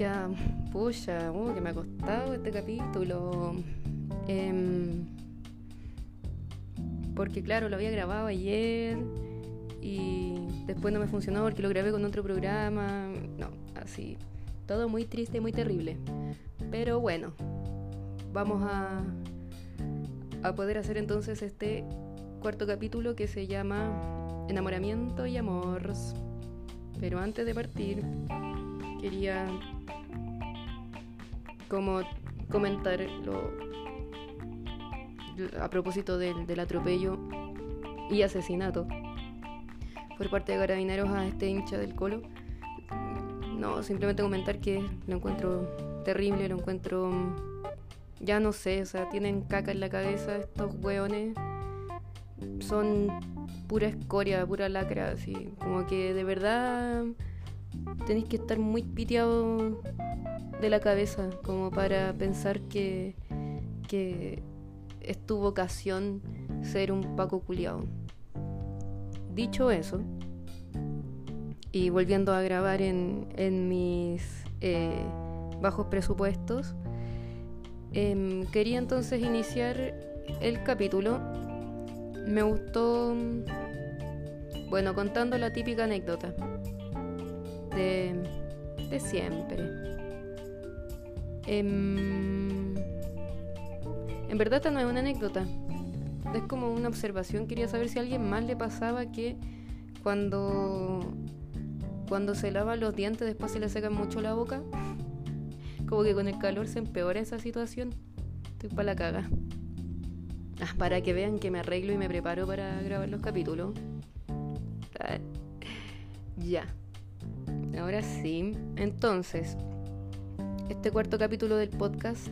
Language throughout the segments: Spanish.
Ya, pucha, uh, que me ha costado este capítulo. Em, porque claro, lo había grabado ayer y después no me funcionó porque lo grabé con otro programa. No, así. Todo muy triste, muy terrible. Pero bueno, vamos a, a poder hacer entonces este cuarto capítulo que se llama Enamoramiento y Amor. Pero antes de partir, quería como comentar lo, a propósito del, del atropello y asesinato por parte de carabineros a este hincha del colo. No, simplemente comentar que lo encuentro terrible, lo encuentro. Ya no sé, o sea, tienen caca en la cabeza estos hueones. Son pura escoria, pura lacra, así. Como que de verdad tenéis que estar muy piteado de la cabeza como para pensar que, que es tu vocación ser un Paco culiao. Dicho eso, y volviendo a grabar en, en mis eh, bajos presupuestos, em, quería entonces iniciar el capítulo. Me gustó, bueno, contando la típica anécdota de, de siempre. Em, en verdad esta no es una anécdota, es como una observación. Quería saber si a alguien más le pasaba que cuando, cuando se lava los dientes después se le seca mucho la boca. Como que con el calor se empeora esa situación. Estoy para la caga. Ah, para que vean que me arreglo y me preparo para grabar los capítulos. Ah, ya. Ahora sí. Entonces, este cuarto capítulo del podcast.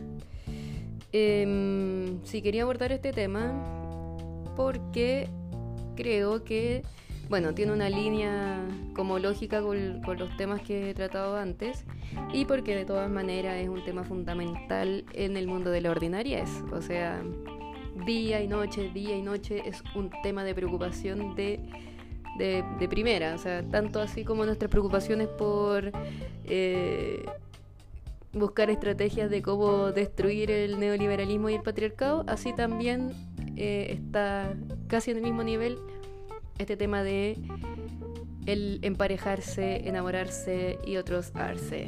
Eh, sí, quería abordar este tema porque creo que, bueno, tiene una línea como lógica con, los temas que he tratado antes y porque de todas maneras es un tema fundamental en el mundo de la ordinariez. O sea, día y noche, día y noche es un tema de preocupación de, de, primera. O sea, tanto así como nuestras preocupaciones por... Eh, buscar estrategias de cómo destruir el neoliberalismo y el patriarcado, así también eh, está casi en el mismo nivel este tema de el emparejarse, enamorarse y otros arse.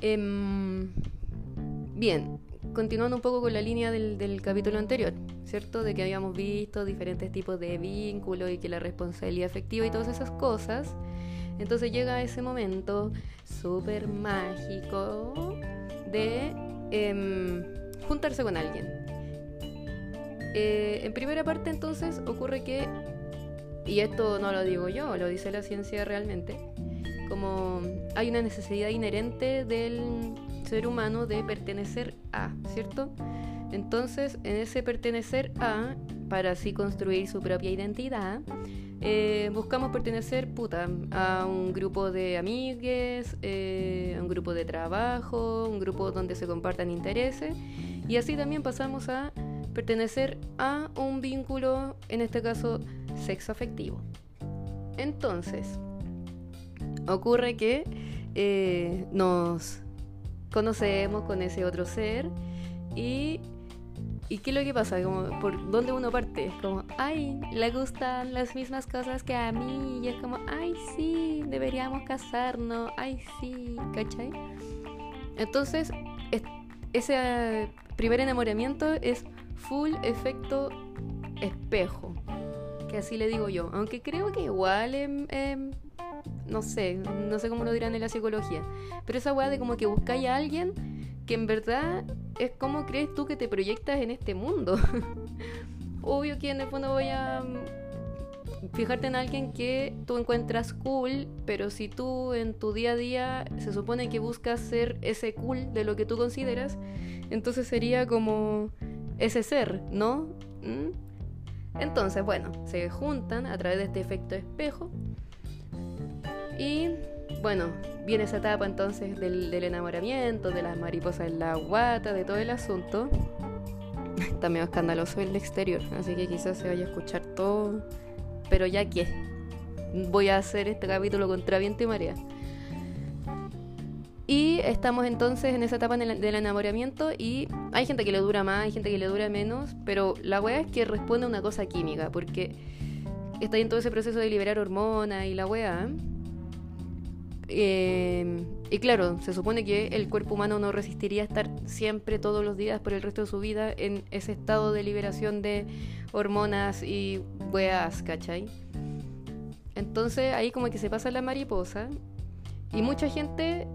Em, bien, continuando un poco con la línea del, del, capítulo anterior, ¿cierto? De que habíamos visto diferentes tipos de vínculos y que la responsabilidad afectiva y todas esas cosas. Entonces llega ese momento súper mágico de em, juntarse con alguien. Eh, en primera parte entonces ocurre que, y esto no lo digo yo, lo dice la ciencia realmente, como hay una necesidad inherente del ser humano de pertenecer a, ¿cierto? Entonces, en ese pertenecer a, para así construir su propia identidad, eh, buscamos pertenecer puta, a un grupo de amigues, eh, a un grupo de trabajo, un grupo donde se compartan intereses y así también pasamos a pertenecer a un vínculo, en este caso sexo afectivo. Entonces, ocurre que eh, nos conocemos con ese otro ser y ¿Y qué es lo que pasa? Como, ¿Por dónde uno parte? Es como, ay, le gustan las mismas cosas que a mí. Y es como, ay, sí, deberíamos casarnos. Ay, sí, ¿cachai? Entonces, ese primer enamoramiento es full efecto espejo. Que así le digo yo. Aunque creo que igual, no sé, no sé cómo lo dirán en la psicología. Pero esa weá de como que buscáis a alguien que en verdad es como crees tú que te proyectas en este mundo. Obvio que en el fondo voy a mm, fijarte en alguien que tú encuentras cool, pero si tú en tu día a día se supone que buscas ser ese cool de lo que tú consideras, entonces sería como ese ser, ¿no? ¿Mm? Entonces, bueno, se juntan a través de este efecto espejo y bueno, viene esa etapa entonces del, enamoramiento, de las mariposas en la guata, de todo el asunto. Está medio escandaloso el exterior, así que quizás se vaya a escuchar todo. Pero ya que voy a hacer este capítulo contra viento y marea. Y estamos entonces en esa etapa del enamoramiento y hay gente que le dura más, hay gente que le dura menos, pero la weá es que responde a una cosa química, porque está en todo ese proceso de liberar hormonas y la weá. Eh, y claro, se supone que el cuerpo humano no resistiría estar siempre, todos los días, por el resto de su vida, en ese estado de liberación de hormonas y weas, ¿cachai? Entonces ahí como que se pasa la mariposa y mucha gente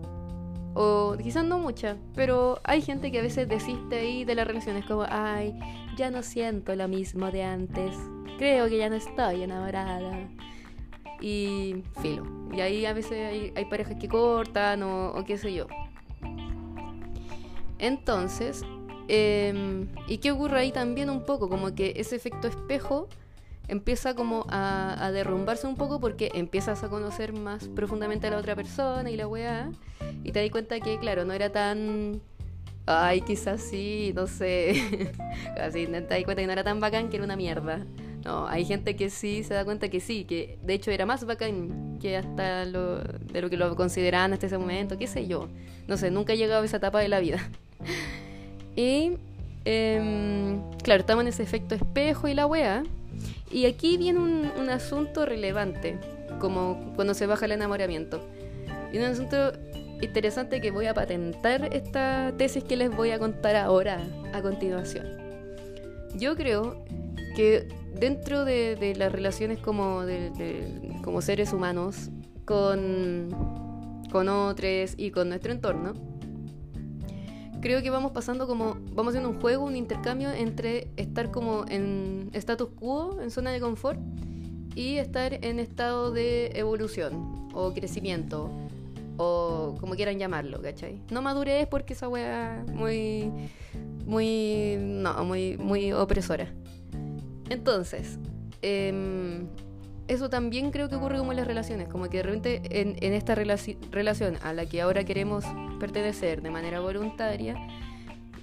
o quizás no mucha, pero hay gente que a veces desiste ahí de las relaciones como, ay, ya no siento lo mismo de antes, creo que ya no estoy enamorada. Y filo. Y ahí a veces hay, parejas que cortan o, qué sé yo. Entonces, em, ¿y qué ocurre ahí también un poco? Como que ese efecto espejo empieza como a, derrumbarse un poco porque empiezas a conocer más profundamente a la otra persona y la weá. Y te das cuenta que, claro, no era tan. Ay, quizás sí, no sé. Así te das cuenta que no era tan bacán que era una mierda. No, hay gente que sí se da cuenta que sí, que de hecho era más bacán que hasta lo, de lo que lo consideraban hasta ese momento, qué sé yo. No sé, nunca he llegado a esa etapa de la vida. y. Em, claro, estamos en ese efecto espejo y la weá. Y aquí viene un, asunto relevante, como cuando se baja el enamoramiento. Y un asunto interesante que voy a patentar esta tesis que les voy a contar ahora, a continuación. Yo creo que dentro de, las relaciones como, como seres humanos, con, con otros y con nuestro entorno, creo que vamos pasando como, vamos haciendo un juego, un intercambio entre estar como en status quo, en zona de confort, y estar en estado de evolución o crecimiento, o como quieran llamarlo, ¿cachai? No madurez porque esa wea muy, muy, no, muy, muy opresora. Entonces, eh, eso también creo que ocurre como en las relaciones, como que de repente en, esta relación a la que ahora queremos pertenecer de manera voluntaria,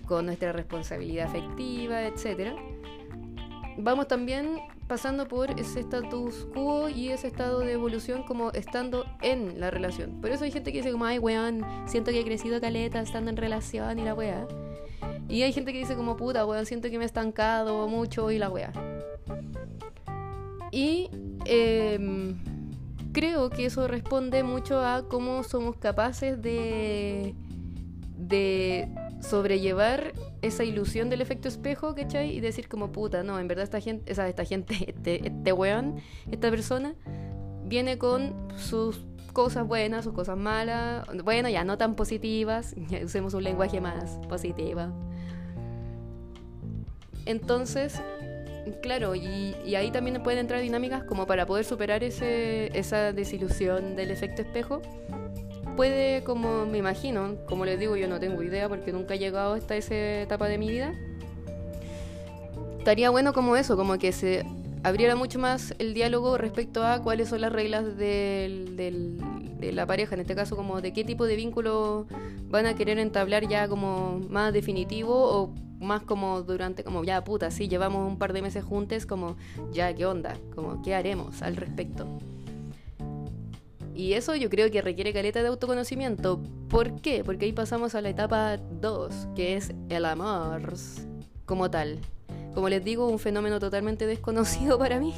con nuestra responsabilidad afectiva, etc., vamos también pasando por ese status quo y ese estado de evolución como estando en la relación. Por eso hay gente que dice como, ay, weón, siento que he crecido caleta estando en relación y la weá. Y hay gente que dice como, puta, weón, siento que me he estancado mucho y la weá. Y em, creo que eso responde mucho a cómo somos capaces de, de sobrellevar esa ilusión del efecto espejo, ¿cachai? Y decir como puta, no, en verdad esta gente, esa, esta gente, este, este weón, esta persona, viene con sus cosas buenas, sus cosas malas, bueno, ya no tan positivas, usemos un lenguaje más positivo. Entonces, Claro, y, ahí también pueden entrar dinámicas como para poder superar ese, esa desilusión del efecto espejo. Puede, como me imagino, como les digo, yo no tengo idea porque nunca he llegado hasta esa etapa de mi vida. Estaría bueno como eso, como que se abriera mucho más el diálogo respecto a cuáles son las reglas de la pareja, en este caso como de qué tipo de vínculo van a querer entablar ya como más definitivo o más como durante, como ya puta, sí, llevamos un par de meses juntos, como ya, ¿qué onda? Como, ¿qué haremos al respecto? Y eso yo creo que requiere caleta de autoconocimiento. ¿Por qué? Porque ahí pasamos a la etapa 2, que es el amor como tal. Como les digo, un fenómeno totalmente desconocido para mí.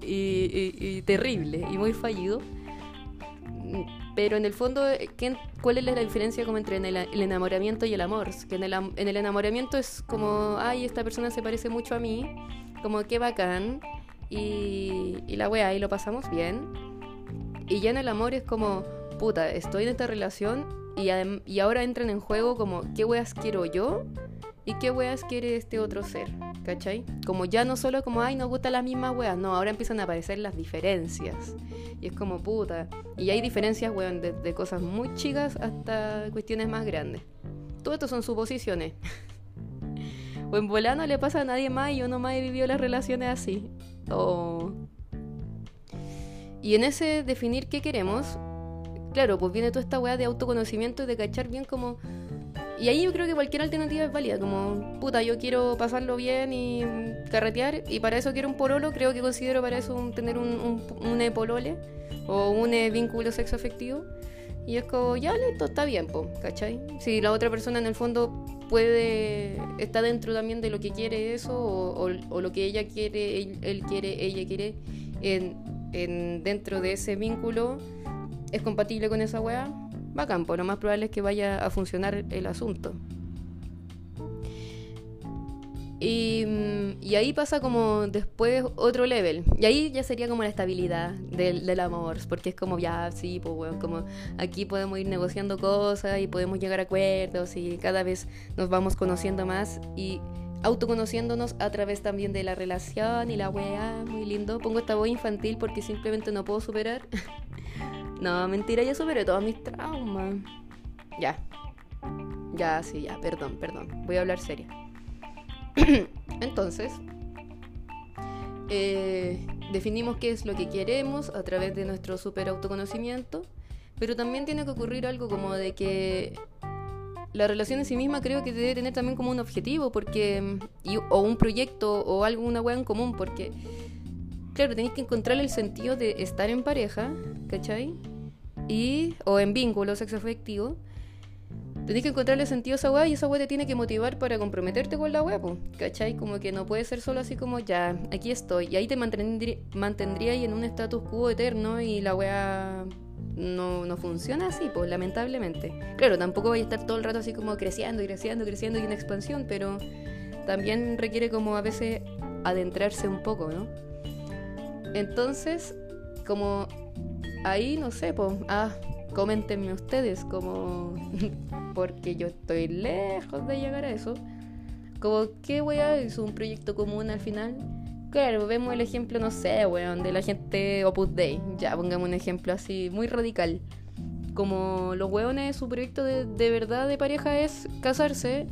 y terrible y muy fallido pero en el fondo, ¿cuál es la diferencia como entre el, enamoramiento y el amor? Que en el, en el, enamoramiento es como, ay, esta persona se parece mucho a mí, como qué bacán, y, y la wea, y lo pasamos bien. Y ya en el amor es como, puta, estoy en esta relación y, y ahora entran en juego como, ¿qué weas quiero yo? ¿Y qué weas quiere este otro ser? ¿Cachai? Como ya no solo como, ay, nos gustan las mismas weas, no, ahora empiezan a aparecer las diferencias. Y es como puta. Y hay diferencias, weón, desde cosas muy chicas hasta cuestiones más grandes. Todo esto son suposiciones. o en volano le pasa a nadie más y uno más he vivido las relaciones así. O... Y en ese definir qué queremos, claro, pues viene toda esta wea de autoconocimiento y de cachar bien como y ahí yo creo que cualquier alternativa es válida, como, puta, yo quiero pasarlo bien y carretear, y para eso quiero un pololo, creo que considero para eso tener un, un, un epolole o un vínculo sexo afectivo. Y es como, ya listo, está bien, po, ¿cachai? Si la otra persona en el fondo puede, está dentro también de lo que quiere eso, o, lo que ella quiere, él, quiere, ella quiere, en, dentro de ese vínculo, es compatible con esa weá, bacán, pues lo más probable es que vaya a funcionar el asunto. Mm, y, ahí pasa como después otro level. Y ahí ya sería como la estabilidad del, del amor. Porque es como, ya, sí, pues, bueno, como aquí podemos ir negociando cosas y podemos llegar a acuerdos y cada vez nos vamos conociendo más y autoconociéndonos a través también de la relación y la weá. Muy lindo. Pongo esta voz infantil porque simplemente no puedo superar. no, mentira, ya superé todos mis traumas. Ya. Ya, sí, ya, perdón, perdón. Voy a hablar seria. Entonces, eh, definimos qué es lo que queremos a través de nuestro super autoconocimiento, pero también tiene que ocurrir algo como de que la relación en sí misma creo que debe tener también como un objetivo, porque o un proyecto o algo, una en común, porque claro, tenéis que encontrar el sentido de estar en pareja, ¿cachai? Y, o en vínculo sexoafectivo Tenés que encontrarle sentido a esa weá y esa weá te tiene que motivar para comprometerte con la weá, ¿cachai? Como que no puede ser solo así como ya, aquí estoy. Y ahí te mantendría, en un status quo eterno y la weá no, no funciona así, pues lamentablemente. Claro, tampoco voy a estar todo el rato así como creciendo y creciendo, creciendo y en expansión, pero también requiere como a veces adentrarse un poco, ¿no? Entonces, como ahí, no sé, pues, ah, coméntenme ustedes como porque yo estoy lejos de llegar a eso. Como, ¿qué weá es un proyecto común al final? Claro, vemos el ejemplo, no sé, weón, de la gente Opus Dei. Ya, pongamos un ejemplo así, muy radical. Como los weones, su proyecto de, de verdad de pareja es casarse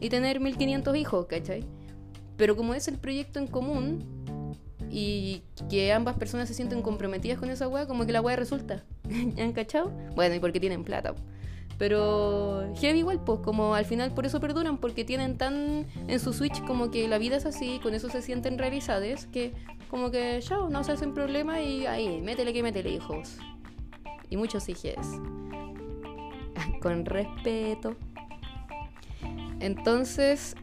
y tener 1500 hijos, ¿cachai? Pero como es el proyecto en común y que ambas personas se sienten comprometidas con esa weá, como que la weá resulta. ¿Han cachado? Bueno, y porque tienen plata. Pero heavy igual, pues como al final por eso perduran, porque tienen tan en su switch como que la vida es así, con eso se sienten realizadas, que como que ya no se hacen problema y ahí, métele que métele, hijos. Y muchos hijos. con respeto. Entonces,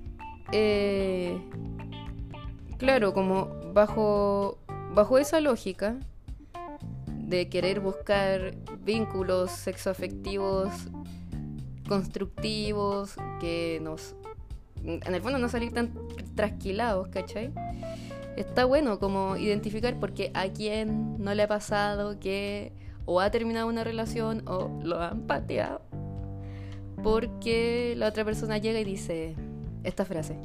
eh, claro, como bajo, bajo esa lógica, de querer buscar vínculos sexoafectivos constructivos, que nos, en el fondo no salir tan trasquilados, ¿cachai? Está bueno como identificar porque a quién no le ha pasado que o ha terminado una relación o lo han pateado porque la otra persona llega y dice esta frase.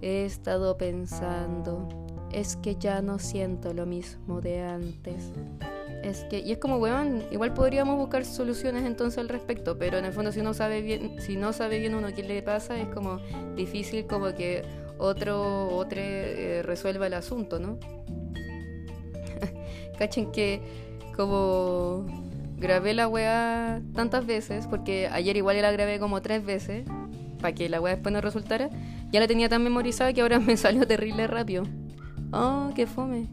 He estado pensando, es que ya no siento lo mismo de antes. Es que, y es como, weón, igual podríamos buscar soluciones entonces al respecto, pero en el fondo si uno sabe bien, si no sabe bien uno qué le pasa, es como difícil como que otro, otro eh, resuelva el asunto, ¿no? Cachen que como grabé la weá tantas veces, porque ayer igual la grabé como tres veces, para que la weá después no resultara, ya la tenía tan memorizada que ahora me salió terrible rápido. Oh, qué fome.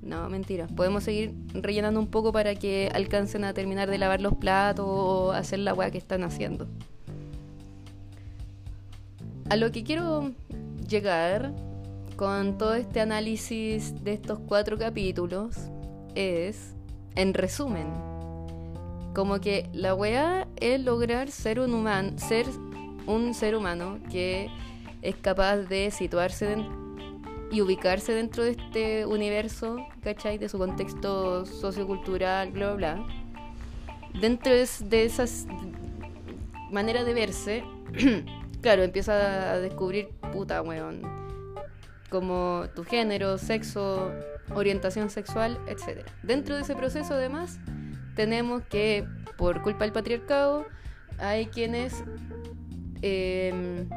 No, mentira. Podemos seguir rellenando un poco para que alcancen a terminar de lavar los platos o hacer la weá que están haciendo. A lo que quiero llegar con todo este análisis de estos cuatro capítulos es, en resumen, como que la weá es lograr ser un humano, ser un ser humano que es capaz de situarse en y ubicarse dentro de este universo, ¿cachai? De su contexto sociocultural, bla, bla, bla. Dentro de esas maneras de verse, claro, empieza a descubrir, puta, weón, como tu género, sexo, orientación sexual, etc. Dentro de ese proceso, además, tenemos que, por culpa del patriarcado, hay quienes... Em,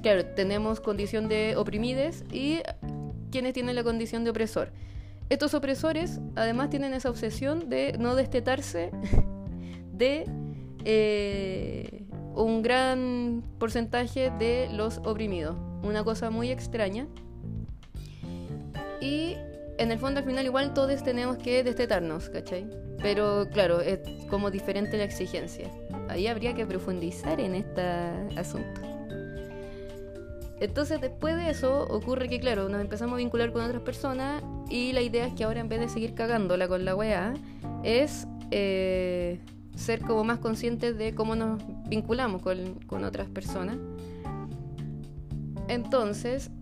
claro, tenemos condición de oprimides y quienes tienen la condición de opresor. Estos opresores además tienen esa obsesión de no destetarse de eh, un gran porcentaje de los oprimidos. Una cosa muy extraña. Y en el fondo al final igual todos tenemos que destetarnos, ¿cachai? Pero claro, es como diferente la exigencia. Ahí habría que profundizar en este asunto. Entonces después de eso ocurre que claro, nos empezamos a vincular con otras personas y la idea es que ahora en vez de seguir cagándola con la weá, es eh, ser como más conscientes de cómo nos vinculamos con, con otras personas. Entonces,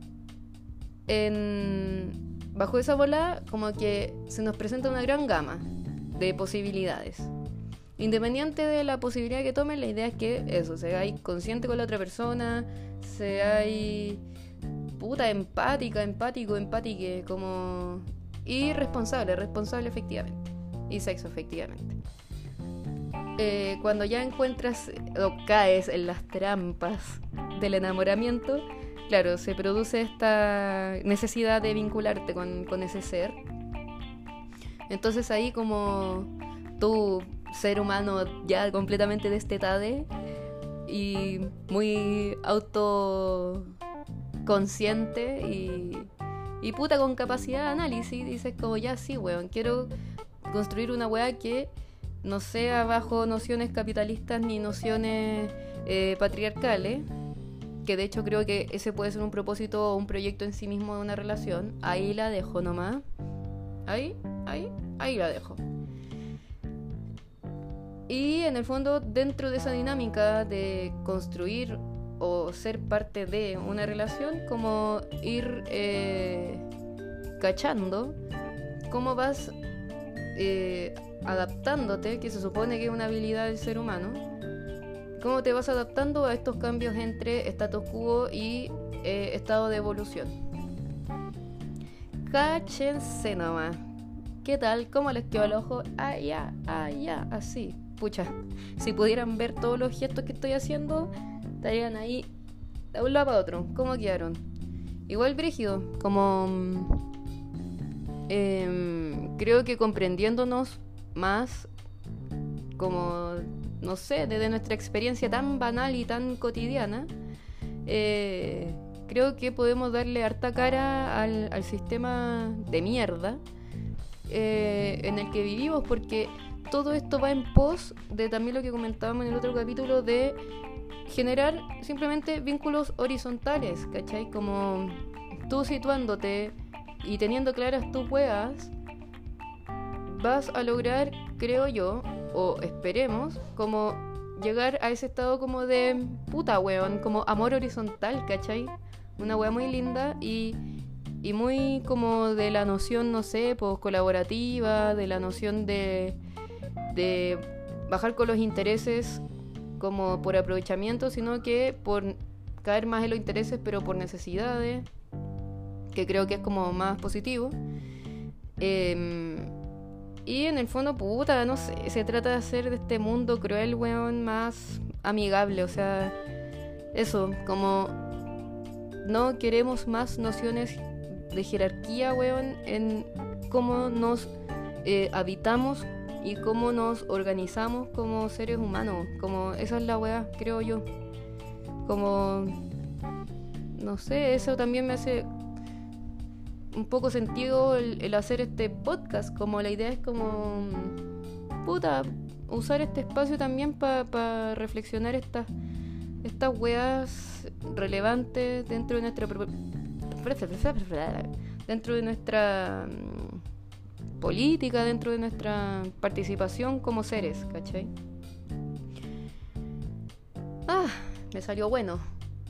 en, bajo esa bola como que se nos presenta una gran gama de posibilidades. Independiente de la posibilidad que tomen, la idea es que eso, seáis consciente con la otra persona, seáis puta empática, empático, empátique, como... Y responsable, responsable efectivamente. Y sexo efectivamente. Eh, cuando ya encuentras o caes en las trampas del enamoramiento, claro, se produce esta necesidad de vincularte con, con ese ser. Entonces ahí como tú, ser humano ya completamente destetade y muy autoconsciente y, y puta con capacidad de análisis, dices como ya sí, weón, quiero construir una weá que no sea bajo nociones capitalistas ni nociones eh, patriarcales que de hecho creo que ese puede ser un propósito o un proyecto en sí mismo de una relación, ahí la dejo nomás. Ahí, ahí, ahí la dejo. Y en el fondo, dentro de esa dinámica de construir o ser parte de una relación, como ir eh, cachando cómo vas eh, adaptándote, que se supone que es una habilidad del ser humano, cómo te vas adaptando a estos cambios entre status quo y eh, estado de evolución. Cáchense nomás. ¿Qué tal? ¿Cómo les quedó el ojo? Ah, ya, ah, ya, así. Pucha, si pudieran ver todos los gestos que estoy haciendo, estarían ahí de un lado para otro. ¿Cómo quedaron? Igual brígido, como... Em, creo que comprendiéndonos más como no sé, desde nuestra experiencia tan banal y tan cotidiana, eh, creo que podemos darle harta cara al, sistema de mierda eh, en el que vivimos, porque todo esto va en pos de también lo que comentábamos en el otro capítulo de generar simplemente vínculos horizontales, ¿cachai? Como tú situándote y teniendo claras tus huevas, vas a lograr, creo yo, o esperemos, como llegar a ese estado como de puta, weón, como amor horizontal, ¿cachai? Una weá muy linda y, y muy como de la noción, no sé, pues colaborativa, de la noción de, de bajar con los intereses como por aprovechamiento, sino que por caer más en los intereses, pero por necesidades, que creo que es como más positivo. Eh, y en el fondo, puta, no sé, se trata de hacer de este mundo cruel, weón, más amigable. O sea, eso, como no queremos más nociones de jerarquía, weón, en cómo nos eh, habitamos y cómo nos organizamos como seres humanos. Como esa es la weá, creo yo. Como, no sé, eso también me hace un poco sentido el, hacer este podcast. Como la idea es como, puta, usar este espacio también para reflexionar estas estas weas relevantes dentro de nuestra dentro de nuestra política, dentro de nuestra participación como seres, ¿cachai? Ah, me salió bueno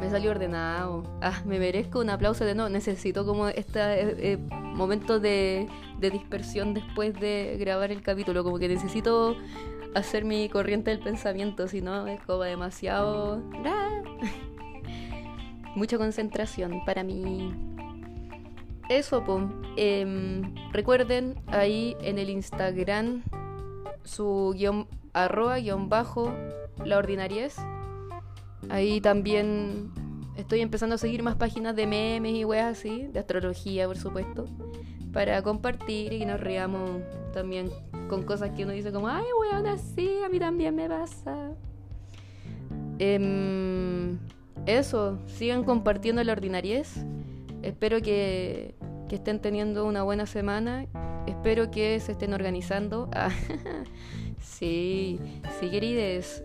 me salió ordenado. Ah, me merezco un aplauso de no. Necesito como este eh, momento de, dispersión después de grabar el capítulo. Como que necesito hacer mi corriente del pensamiento, si no es como demasiado... Mucha concentración para mí. Eso, pues. recuerden ahí en el Instagram su guion arroba guion bajo la ordinariez Ahí también estoy empezando a seguir más páginas de memes y weas así, de astrología, por supuesto, para compartir y nos riamos también con cosas que uno dice como, ay, weón, así, a mí también me pasa. Em, eso, sigan compartiendo la ordinariez. Espero que, que estén teniendo una buena semana. Espero que se estén organizando. Ah, sí, sí, querides.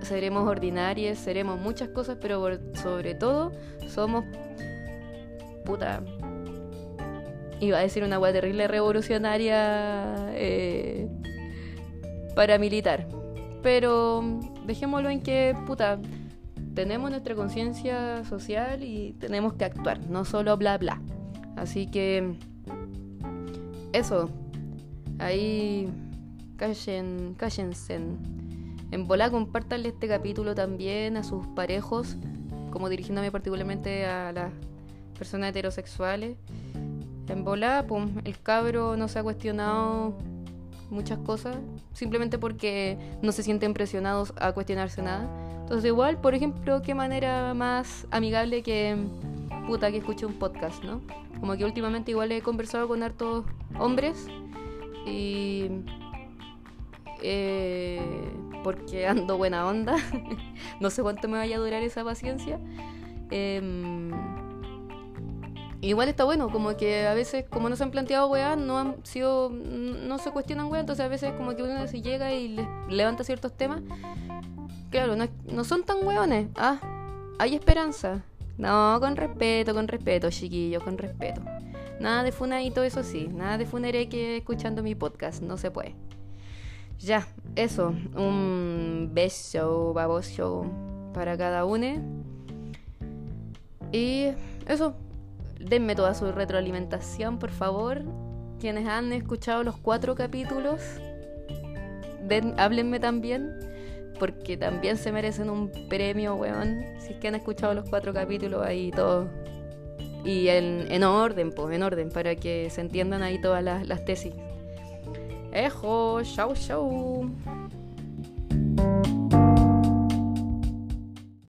Seremos ordinarias, seremos muchas cosas, pero sobre todo somos puta. Iba a decir una hueá terrible revolucionaria eh, paramilitar. Pero dejémoslo en que, puta, tenemos nuestra conciencia social y tenemos que actuar, no solo bla bla. Así que eso. Ahí callen, cállense. En bola compártanle este capítulo también a sus parejos, como dirigiéndome particularmente a las personas heterosexuales. En bola, pum, el cabro no se ha cuestionado muchas cosas, simplemente porque no se sienten presionados a cuestionarse nada. Entonces igual, por ejemplo, qué manera más amigable que puta que escuche un podcast, ¿no? Como que últimamente igual he conversado con hartos hombres y eh, porque ando buena onda, no sé cuánto me vaya a durar esa paciencia. Em, igual está bueno, como que a veces, como no se han planteado weas, no han sido, no se cuestionan weas, entonces a veces como que uno se llega y le levanta ciertos temas. Claro, no, no son tan weones. Ah, hay esperanza. No, con respeto, con respeto, chiquillos, con respeto. Nada de funadito, eso sí. Nada de funereque escuchando mi podcast. No se puede. Ya, eso. Un beso, baboso para cada uno. Y eso. Denme toda su retroalimentación, por favor. Quienes han escuchado los cuatro capítulos, den, háblenme también porque también se merecen un premio, weón. Si es que han escuchado los cuatro capítulos ahí todos. Y en, en orden, pues, en orden, para que se entiendan ahí todas las, las tesis. Ejo, chau, chau.